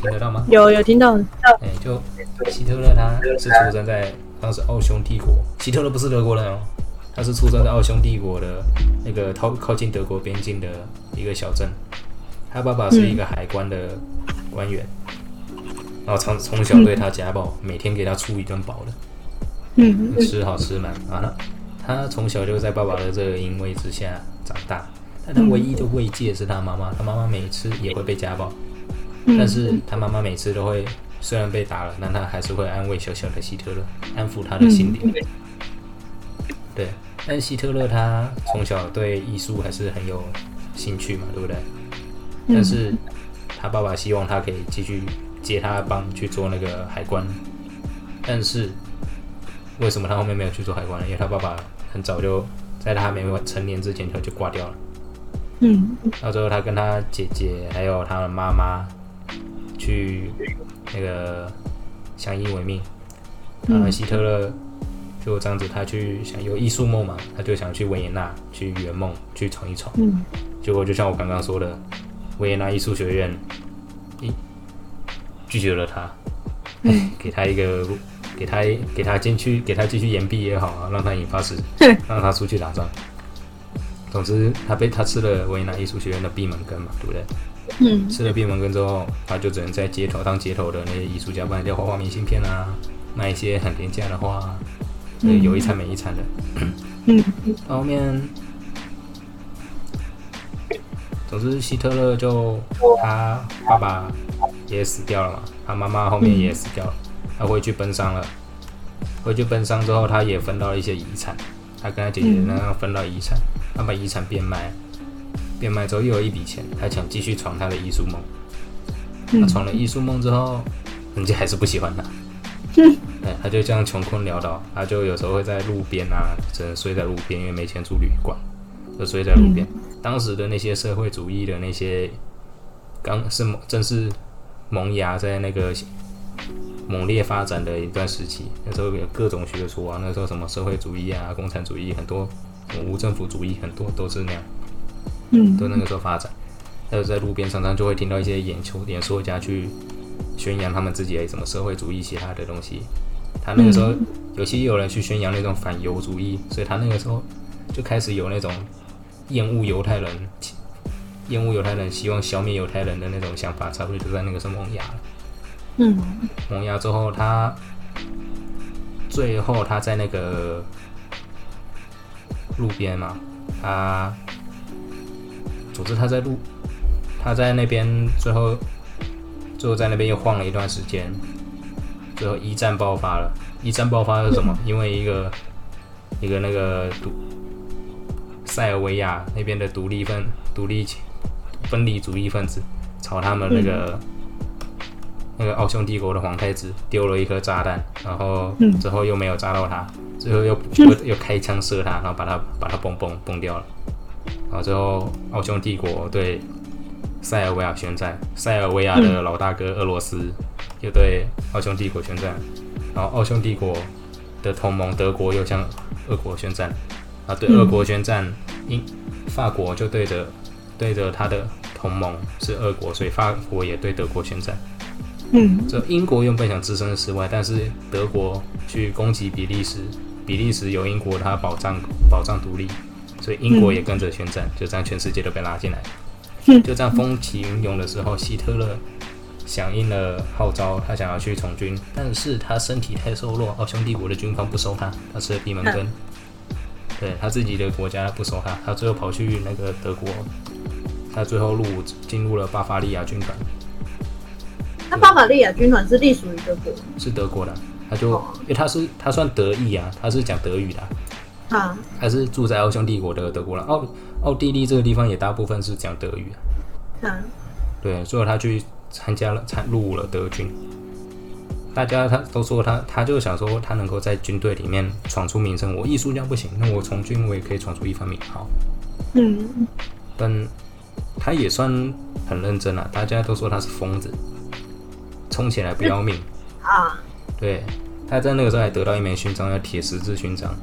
听得到吗？有有听到，哎，就希特勒他是出生在当时奥匈帝国，希特勒不是德国人哦，他是出生在奥匈帝国的那个靠靠近德国边境的一个小镇，他爸爸是一个海关的官员，然后从从小对他家暴，每天给他出一顿饱的，嗯吃好吃满。啊，那他从小就在爸爸的这个淫威之下长大，但他唯一的慰藉是他妈妈，他妈妈每次也会被家暴。但是他妈妈每次都会，虽然被打了，但他还是会安慰小小的希特勒，安抚他的心灵。对，但希特勒他从小对艺术还是很有兴趣嘛，对不对？但是他爸爸希望他可以继续接他的棒去做那个海关，但是为什么他后面没有去做海关呢？因为他爸爸很早就在他还没成年之前他就挂掉了。嗯，到最后他跟他姐姐还有他的妈妈。去那个相依为命，然后，希特勒就这样子，他去想有艺术梦嘛，他就想去维也纳去圆梦，去闯一闯。嗯，结果就像我刚刚说的，维也纳艺术学院一拒绝了他，给他一个给他给他进去，给他继续延毕也好啊，让他引发死，让他出去打仗。总之，他被他吃了维也纳艺术学院的闭门羹嘛，对不对？嗯，吃了闭门羹之后，他就只能在街头当街头的那些艺术家，不然就画画明信片啊，卖一些很廉价的画，对，有一餐没一餐的。嗯，后面，总之希特勒就他爸爸也死掉了嘛，他妈妈后面也死掉了，他回去奔丧了。回去奔丧之后，他也分到了一些遗产，他跟他姐姐那样分到遗产，他把遗产变卖。变卖之后又有一笔钱，他想继续闯他的艺术梦。他闯了艺术梦之后，人家还是不喜欢他。对，他就这样穷困潦倒，他就有时候会在路边啊，只能睡在路边，因为没钱住旅馆，就睡在路边。当时的那些社会主义的那些，刚是正是萌芽在那个猛烈发展的一段时期。那时候有各种学说啊，那时候什么社会主义啊、共产主义很多，无政府主义很多都是那样。嗯，都那个时候发展，还有在路边常常就会听到一些演球演说家去宣扬他们自己的什么社会主义其他的东西。他那个时候，尤其有人去宣扬那种反犹主义，所以他那个时候就开始有那种厌恶犹太人、厌恶犹太人、希望消灭犹太人的那种想法，差不多就在那个时候萌芽了。嗯，萌芽之后，他最后他在那个路边嘛，他。总之，他在路，他在那边最后，最后在那边又晃了一段时间，最后一战爆发了。一战爆发是什么？因为一个一个那个独塞尔维亚那边的独立分独立分离主义分子，朝他们那个那个奥匈帝国的皇太子丢了一颗炸弹，然后之后又没有炸到他，最后又又又开枪射他，然后把他把他崩崩崩掉了。然后最后，奥匈帝国对塞尔维亚宣战，塞尔维亚的老大哥俄罗斯又对奥匈帝国宣战，然后奥匈帝国的同盟德国又向俄国宣战，啊，对俄国宣战，英法国就对着对着他的同盟是俄国，所以法国也对德国宣战。嗯，这英国原本想置身事外，但是德国去攻击比利时，比利时有英国它保障保障独立。所以英国也跟着宣战，就这样全世界都被拉进来。就这样风起云涌的时候，希特勒响应了号召，他想要去从军，但是他身体太瘦弱，奥匈帝国的军方不收他，他吃了闭门羹。对他自己的国家不收他，他最后跑去那个德国，他最后入伍进入了巴伐利亚军团。那巴伐利亚军团是隶属于德国？是德国的，他就因为他是他算德裔啊，他是讲德语的。啊，还是住在奥匈帝国的德国人。奥奥地利这个地方也大部分是讲德语啊。对，所以他去参加了参入伍了德军。大家他都说他，他就想说他能够在军队里面闯出名声。我艺术家不行，那我从军我也可以闯出一番名号。嗯，但他也算很认真啊。大家都说他是疯子，冲起来不要命 啊。对，他在那个时候还得到一枚勋章，叫铁十字勋章。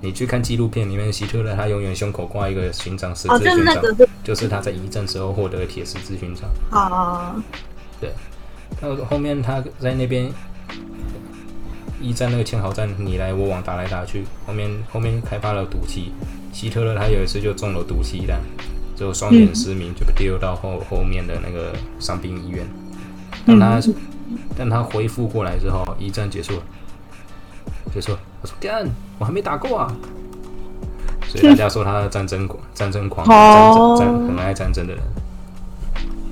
你去看纪录片里面，希特勒他永远胸口挂一个勋章，十字勋章，就是他在一战时候获得的铁十字勋章。啊，对，那后面他在那边一战那个堑壕战，你来我往打来打去，后面后面开发了毒气，希特勒他有一次就中了毒气弹，就双眼失明，就被丢到后后面的那个伤兵医院。但他但他恢复过来之后，一战结束了，结束了。我说干，我还没打够啊。所以大家说他战争狂、战争狂、战争战很爱战争的人。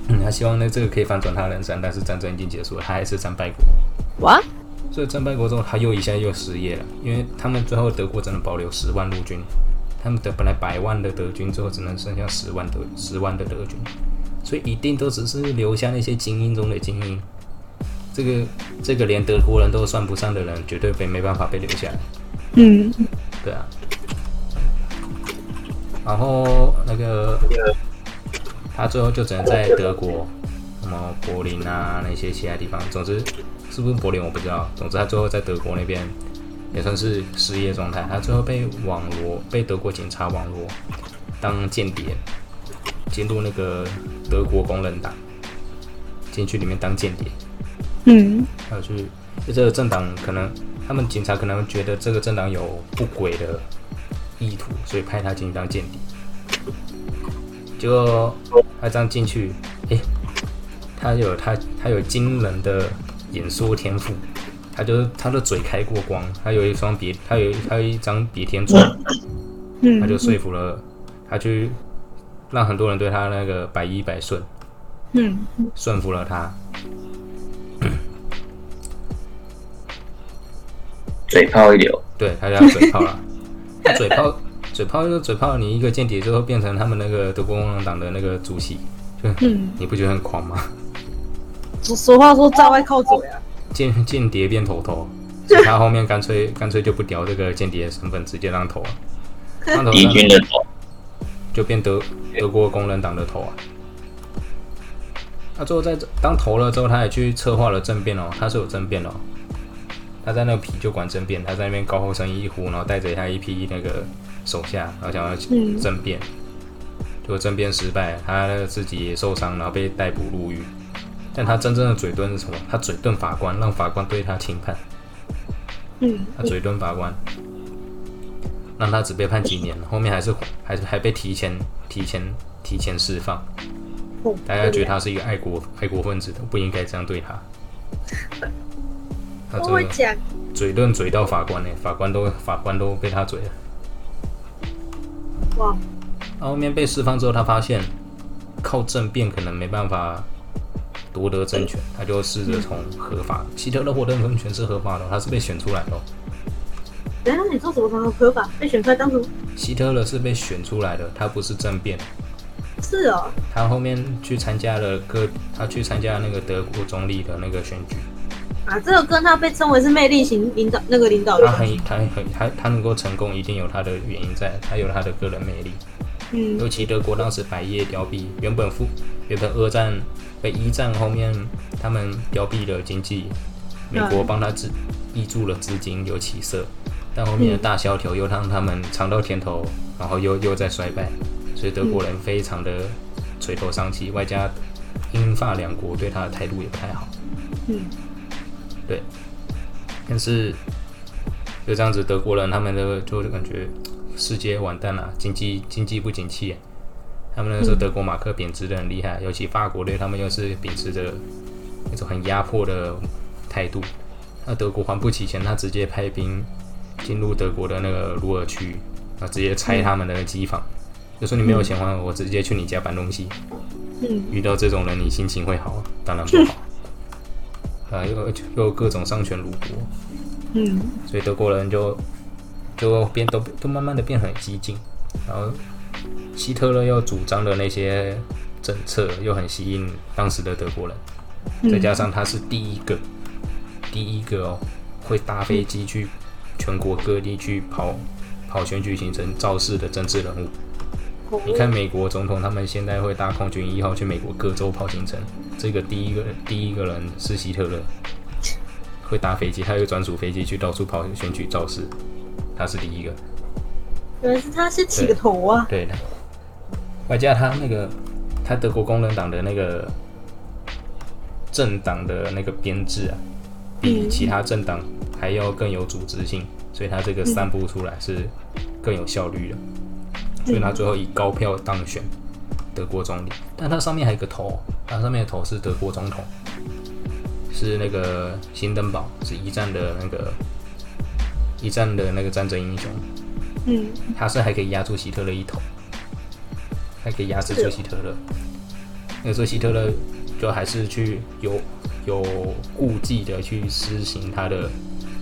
嗯，他希望呢这个可以反转他人生，但是战争已经结束了，他还是战败国。哇！所以战败国之后，他又一下又失业了，因为他们最后德国只能保留十万陆军，他们的本来百万的德军，最后只能剩下十万德十万的德军，所以一定都只是留下那些精英中的精英。这个这个连德国人都算不上的人，绝对被没办法被留下来。嗯，对啊。然后那个他最后就只能在德国，什么柏林啊那些其他地方，总之是不是柏林我不知道。总之他最后在德国那边也算是失业状态。他最后被网罗，被德国警察网罗当间谍，进入那个德国工人党，进去里面当间谍。嗯，还有去这个政党可能他们警察可能觉得这个政党有不轨的意图，所以派他进去当间谍。结果他这样进去，诶，他有他他有惊人的演说天赋，他就是他的嘴开过光，他有一双别他有他有一张别天嘴，嗯，他就说服了他去让很多人对他那个百依百顺，嗯，顺服了他。嘴炮一流，对，他叫嘴炮了。嘴炮，嘴炮就是嘴炮。你一个间谍之后变成他们那个德国共产党的那个主席，就嗯，你不觉得很狂吗？俗俗话说，在外靠嘴啊。间间谍变头头，所以他后面干脆 干脆就不屌这个间谍的身份，直接当头了，当头敌军的头，就变德德国工人党的头啊。那最后在当头了之后，他也去策划了政变哦，他是有政变哦。他在那个啤酒馆政变，他在那边高声一呼，然后带着他一批那个手下，然后想要嗯政变，结果政变失败，他自己也受伤，然后被逮捕入狱。但他真正的嘴遁是什么？他嘴遁法官，让法官对他轻判。嗯，他嘴遁法官，让他只被判几年，后面还是还是还被提前提前提前释放。哦大家觉得他是一个爱国爱国分子都，不应该这样对他。他这个我会讲，嘴遁嘴到法官呢，法官都法官都被他嘴了。哇，他后面被释放之后，他发现靠政变可能没办法夺得政权，他就试着从合法。希特勒获得政权是合法的，他是被选出来的哦。等一下你做什么方合法被选出来当什么？希特勒是被选出来的，他不是政变。是哦，他后面去参加了各，他去参加那个德国总理的那个选举，啊，这个跟他被称为是魅力型领导那个领导人他很他很他他能够成功，一定有他的原因在，他有他的个人魅力。嗯尤其德国当时百业凋敝，原本富原本二战被一战后面他们凋敝了经济，美国帮他资挹注了资金有起色，但后面的大萧条又让他们尝到甜头，然后又又在衰败，所以德国人非常的垂头丧气，外加英法两国对他的态度也不太好。嗯对，但是就这样子，德国人他们的就感觉世界完蛋了，经济经济不景气，他们那时候德国马克贬值的很厉害，尤其法国对他们又是秉持着那种很压迫的态度。那德国还不起钱，他直接派兵进入德国的那个鲁尔区，啊，直接拆他们的机房，就说你没有钱还我，我直接去你家搬东西。嗯遇到这种人，你心情会好？当然不好。啊，又又有各种丧权辱国，嗯。所以德国人就就变都都慢慢的变很激进，然后希特勒又主张的那些政策又很吸引当时的德国人，嗯。再加上他是第一个第一个哦会搭飞机去全国各地去跑跑选举行程造势的政治人物。你看美国总统，他们现在会搭空军一号去美国各州跑行程。这个第一个第一个人是希特勒，会搭飞机，他有专属飞机去到处跑选举造势，他是第一个。原来是他先起个头啊，对的，外加他那个他德国工人党的那个政党的那个编制啊，比其他政党还要更有组织性，所以他这个散布出来是更有效率的，所以他最后以高票当选德国总理。但他上面还有一个头，他上面的头是德国总统，是那个辛登堡，是一战的那个一战的那个战争英雄，嗯，他是还可以压住希特勒一头，还可以压制住希特勒。那时候希特勒就还是去有有顾忌的去施行他的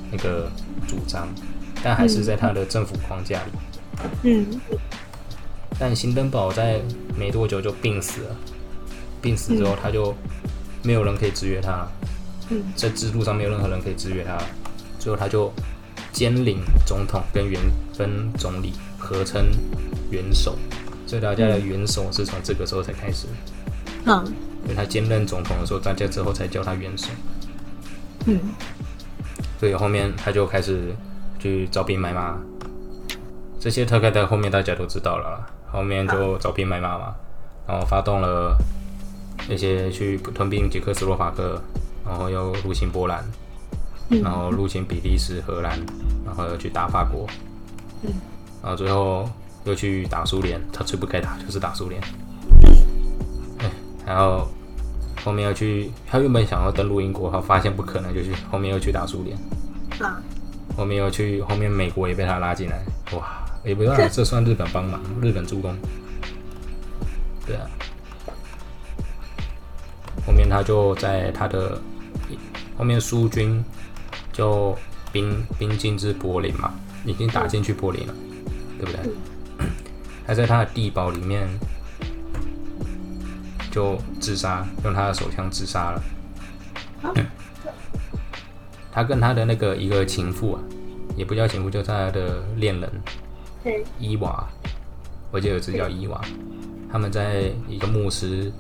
那个主张，但还是在他的政府框架里。嗯，但辛登堡在没多久就病死了，病死之后他就没有人可以制约他，嗯，在制度上没有任何人可以制约他，最后他就兼领总统跟元跟总理合称元首，所以大家的元首是从这个时候才开始。嗯，因为他兼任总统的时候，大家之后才叫他元首，嗯，所以后面他就开始去招兵买马。这些特概在后面大家都知道了啦，后面就招兵买马嘛，然后发动了那些去吞并捷克斯洛伐克，然后又入侵波兰，然后入侵比利时、荷兰，然后又去打法国，嗯，然后最后又去打苏联，他最不该打就是打苏联。然后后面又去，他原本想要登陆英国，他发现不可能，就去后面又去打苏联，啊，后面又去，后面美国也被他拉进来，哇，也不知道这算日本帮忙，日本助攻，对啊，后面他就在他的后面苏军就兵兵进至柏林嘛，已经打进去柏林了，对不对？他在他的地堡里面。就自杀，用他的手枪自杀了。他跟他的那个一个情妇啊，也不叫情妇，就是他的恋人伊娃，我记得有只叫伊娃。他们在一个牧师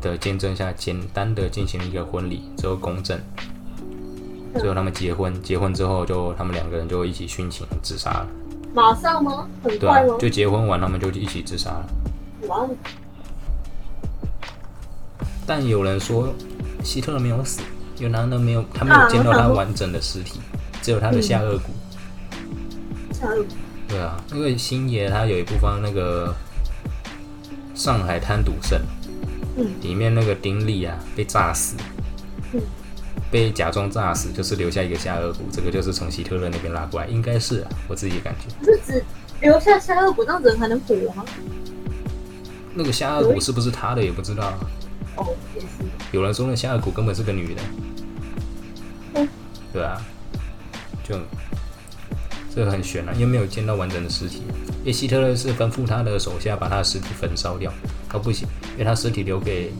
的见证下，简单的进行了一个婚礼，之后公证，最后他们结婚。结婚之后，就他们两个人就一起殉情自杀了。马上吗？很对啊，就结婚完，他们就一起自杀了。哇！但有人说希特勒没有死，因为他那没有，他没有见到他完整的尸体，只有他的下颚骨。下颚骨。对啊，因为星爷他有一部分那个上海滩赌圣，嗯，里面那个丁力啊被炸死，嗯，被假装炸死，就是留下一个下颚骨，这个就是从希特勒那边拉过来，应该是啊，我自己感觉。是只留下下颚骨，这样子还能活吗？那个下颚骨是不是他的也不知道。哦，也是。有人说那下颚骨根本是个女的。嗯。对啊，就这个很悬啊，因为没有见到完整的尸体。因为希特勒是吩咐他的手下把他的尸体焚烧掉，他不行，因为他尸体留给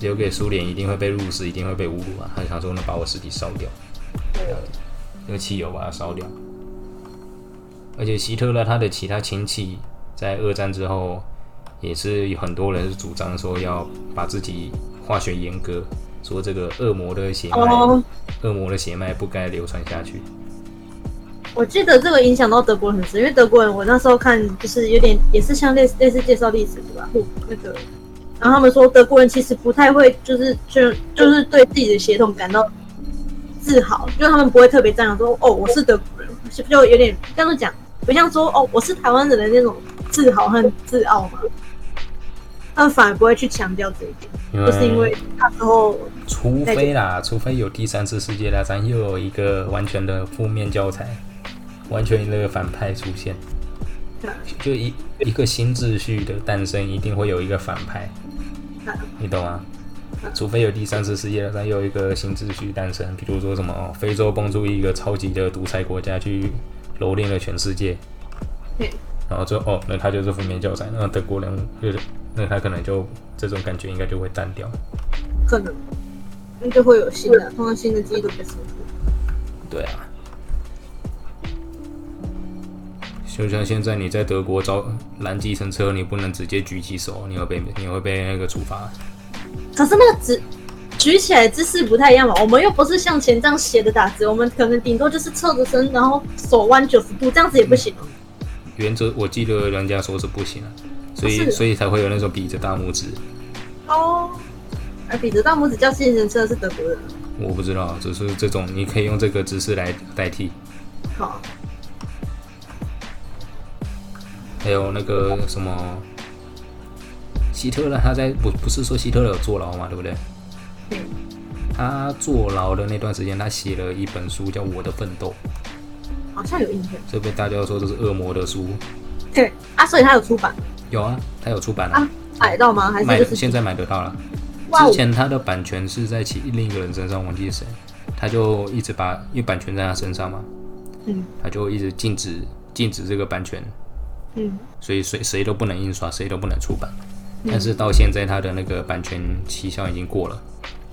留给苏联一定会被入室，一定会被侮辱啊。他想说能把我尸体烧掉，用汽油把它烧掉。而且希特勒他的其他亲戚在二战之后。也是有很多人是主张说要把自己化学阉割，说这个恶魔的血脉，恶魔的血脉不该流传下去。我记得这个影响到德国人很深，因为德国人我那时候看就是有点也是像类似类似介绍历史对吧？那个，然后他们说德国人其实不太会就是就就是对自己的血统感到自豪，就是他们不会特别赞扬说哦我是德国人，就有点这样子讲，不像说哦我是台湾人的那种自豪和自傲嘛。他们反而不会去强调这一点，就是因为那时候，除非啦，除非有第三次世界大战，又有一个完全的负面教材，完全那个反派出现，就一一个新秩序的诞生，一定会有一个反派，你懂吗？除非有第三次世界大战，又有一个新秩序诞生，比如说什么哦，非洲蹦出一个超级的独裁国家去蹂躏了全世界，然后就哦，那他就是负面教材，那德国人就是。那他可能就这种感觉应该就会淡掉，可能，那就会有新的，通常新的记忆都比较深刻。对啊，就像现在你在德国招拦计程车，你不能直接举起手，你会被你会被那个处罚。可是那个指举起来姿势不太一样嘛，我们又不是向前这样斜着打直，我们可能顶多就是侧着身，然后手弯九十度，这样子也不行。原则我记得人家说是不行啊。所以，所以才会有那种比着大拇指。哦，而比着大拇指叫计程车是德国人。我不知道，只是这种你可以用这个姿势来代替。好，还有那个什么，希特勒他在不不是说希特勒有坐牢嘛，对不对？嗯，他坐牢的那段时间，他写了一本书叫《我的奋斗好像有印象。》，这被大家说这是恶魔的书。对啊，所以他有出版有啊，他有出版了、啊，买到吗？还是就是现在买得到了。之前他的版权是在其另一个人身上，忘记是谁，他就一直把因为版权在他身上嘛，嗯他就一直禁止禁止这个版权，嗯所以谁谁都不能印刷，谁都不能出版。但是到现在他的那个版权期效已经过了，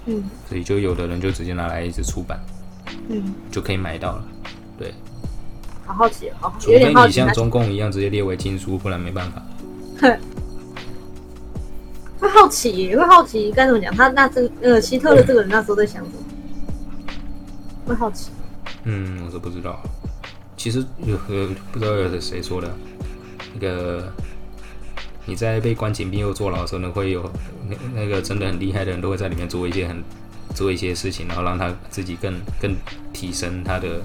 嗯所以就有的人就直接拿来一直出版，嗯，就可以买到了。对，好好奇好，好除非有点好奇他。你像中共一样直接列为禁书，不然没办法。会好奇，会好奇该怎么讲？他那这个呃希特勒这个人那时候在想什么？会好奇。嗯，我是不知道。其实有呃不知道有谁说的，那个你在被关紧闭又坐牢的时候呢，会有那那个真的很厉害的人都会在里面做一些很做一些事情，然后让他自己更更提升他的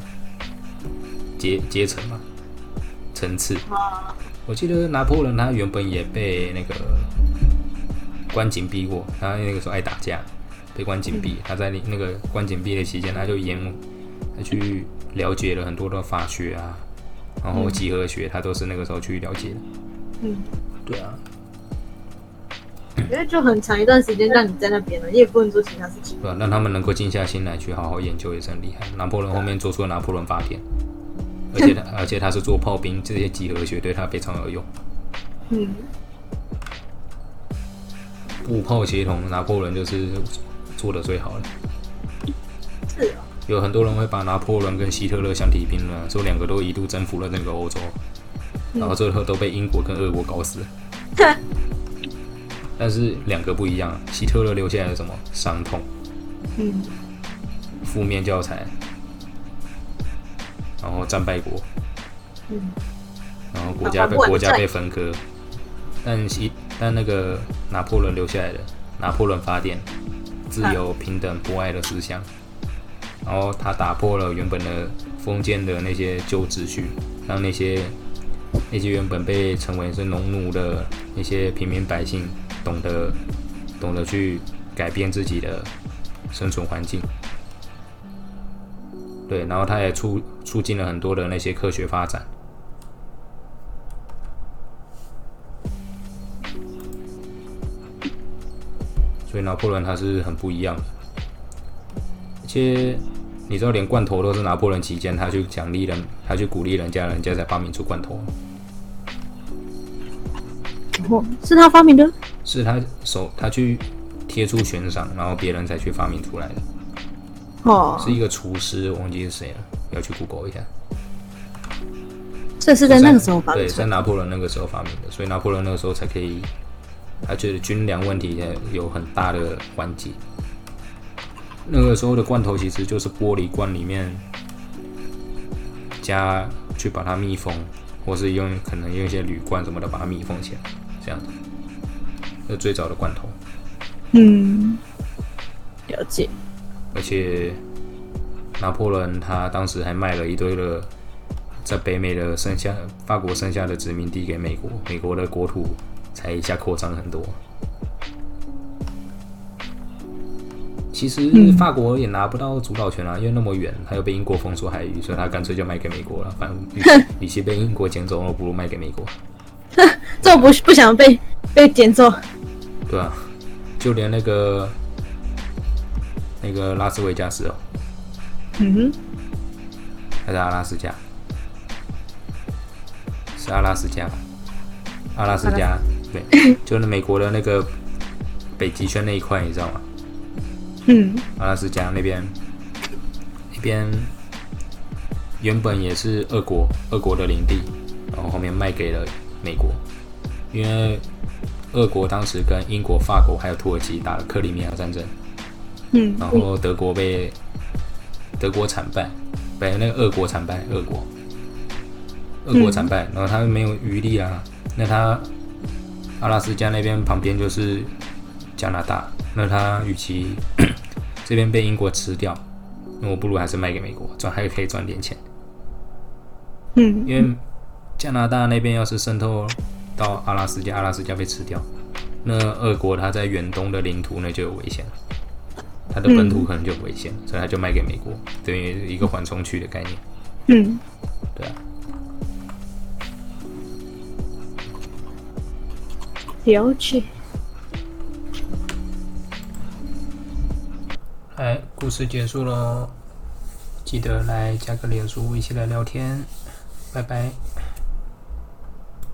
阶阶层嘛层次。啊，我记得拿破仑他原本也被那个关紧闭过，他那个时候爱打架，被关紧闭。他在那那个关紧闭的期间，他就研，他去了解了很多的法学啊，然后几何学，他都是那个时候去了解的。嗯，对啊，因为就很长一段时间让你在那边了，你也不能做其他事情。对啊，让他们能够静下心来去好好研究也是很厉害。拿破仑后面做出了拿破仑法典，而且他而且他是做炮兵，这些几何学对他非常有用。嗯，步炮协同，拿破仑就是做的最好的。有很多人会把拿破仑跟希特勒相提并论，说两个都一度征服了那个欧洲，然后最后都被英国跟俄国搞死。但是两个不一样，希特勒留下来的什么伤痛、嗯。负面教材，然后战败国，嗯。然后国家被国家被分割。但希但那个拿破仑留下来的拿破仑法典，自由、平等、博爱的思想，然后他打破了原本的封建的那些旧秩序，让那些那些原本被称为是农奴的那些平民百姓懂得懂得去改变自己的生存环境。对，然后他也促促进了很多的那些科学发展。所以拿破仑他是很不一样的，而且你知道，连罐头都是拿破仑期间，他去奖励人，他去鼓励人家，人家才发明出罐头，哦，是他发明的。是他手他去贴出悬赏，然后别人才去发明出来的，哦，是一个厨师，我忘记是谁了，要去 Google 一下。这是在那个时候发，明的，对。在拿破仑那个时候发明的，所以拿破仑那个时候才可以，他觉得军粮问题有很大的缓解。那个时候的罐头其实就是玻璃罐里面加去把它密封，或是用可能用一些铝罐什么的把它密封起来，这样子。那最早的罐头，嗯，了解。而且拿破仑他当时还卖了一堆的在北美的剩下法国剩下的殖民地给美国，美国的国土才一下扩张很多。其实法国也拿不到主导权啊，因为那么远，他又被英国封锁海域，所以他干脆就卖给美国了。反正与其被英国捡走，我不如卖给美国，这我不不想被被捡走。对啊，就连那个那个拉斯维加斯哦，嗯哼，还是阿拉斯加？是阿拉斯加吧？阿拉斯加，对，就是美国的那个北极圈那一块，你知道吗？嗯。阿拉斯加那边，那边原本也是俄国俄国的领地，然后后面卖给了美国，因为俄国当时跟英国、法国还有土耳其打了克里米亚战争，嗯然后德国被德国惨败，被，那个俄国惨败，俄国，俄国惨败，然后他没有余力啊，那他阿拉斯加那边旁边就是加拿大，那他与其这边被英国吃掉，那我不如还是卖给美国，赚还可以赚点钱。嗯，因为加拿大那边要是渗透到阿拉斯加，阿拉斯加被吃掉，那俄国它在远东的领土那就有危险了，它的本土可能就有危险，所以它就卖给美国，等于一个缓冲区的概念。嗯，对啊，了解。哎，故事结束喽，记得来加个脸书，一起来聊天，拜拜。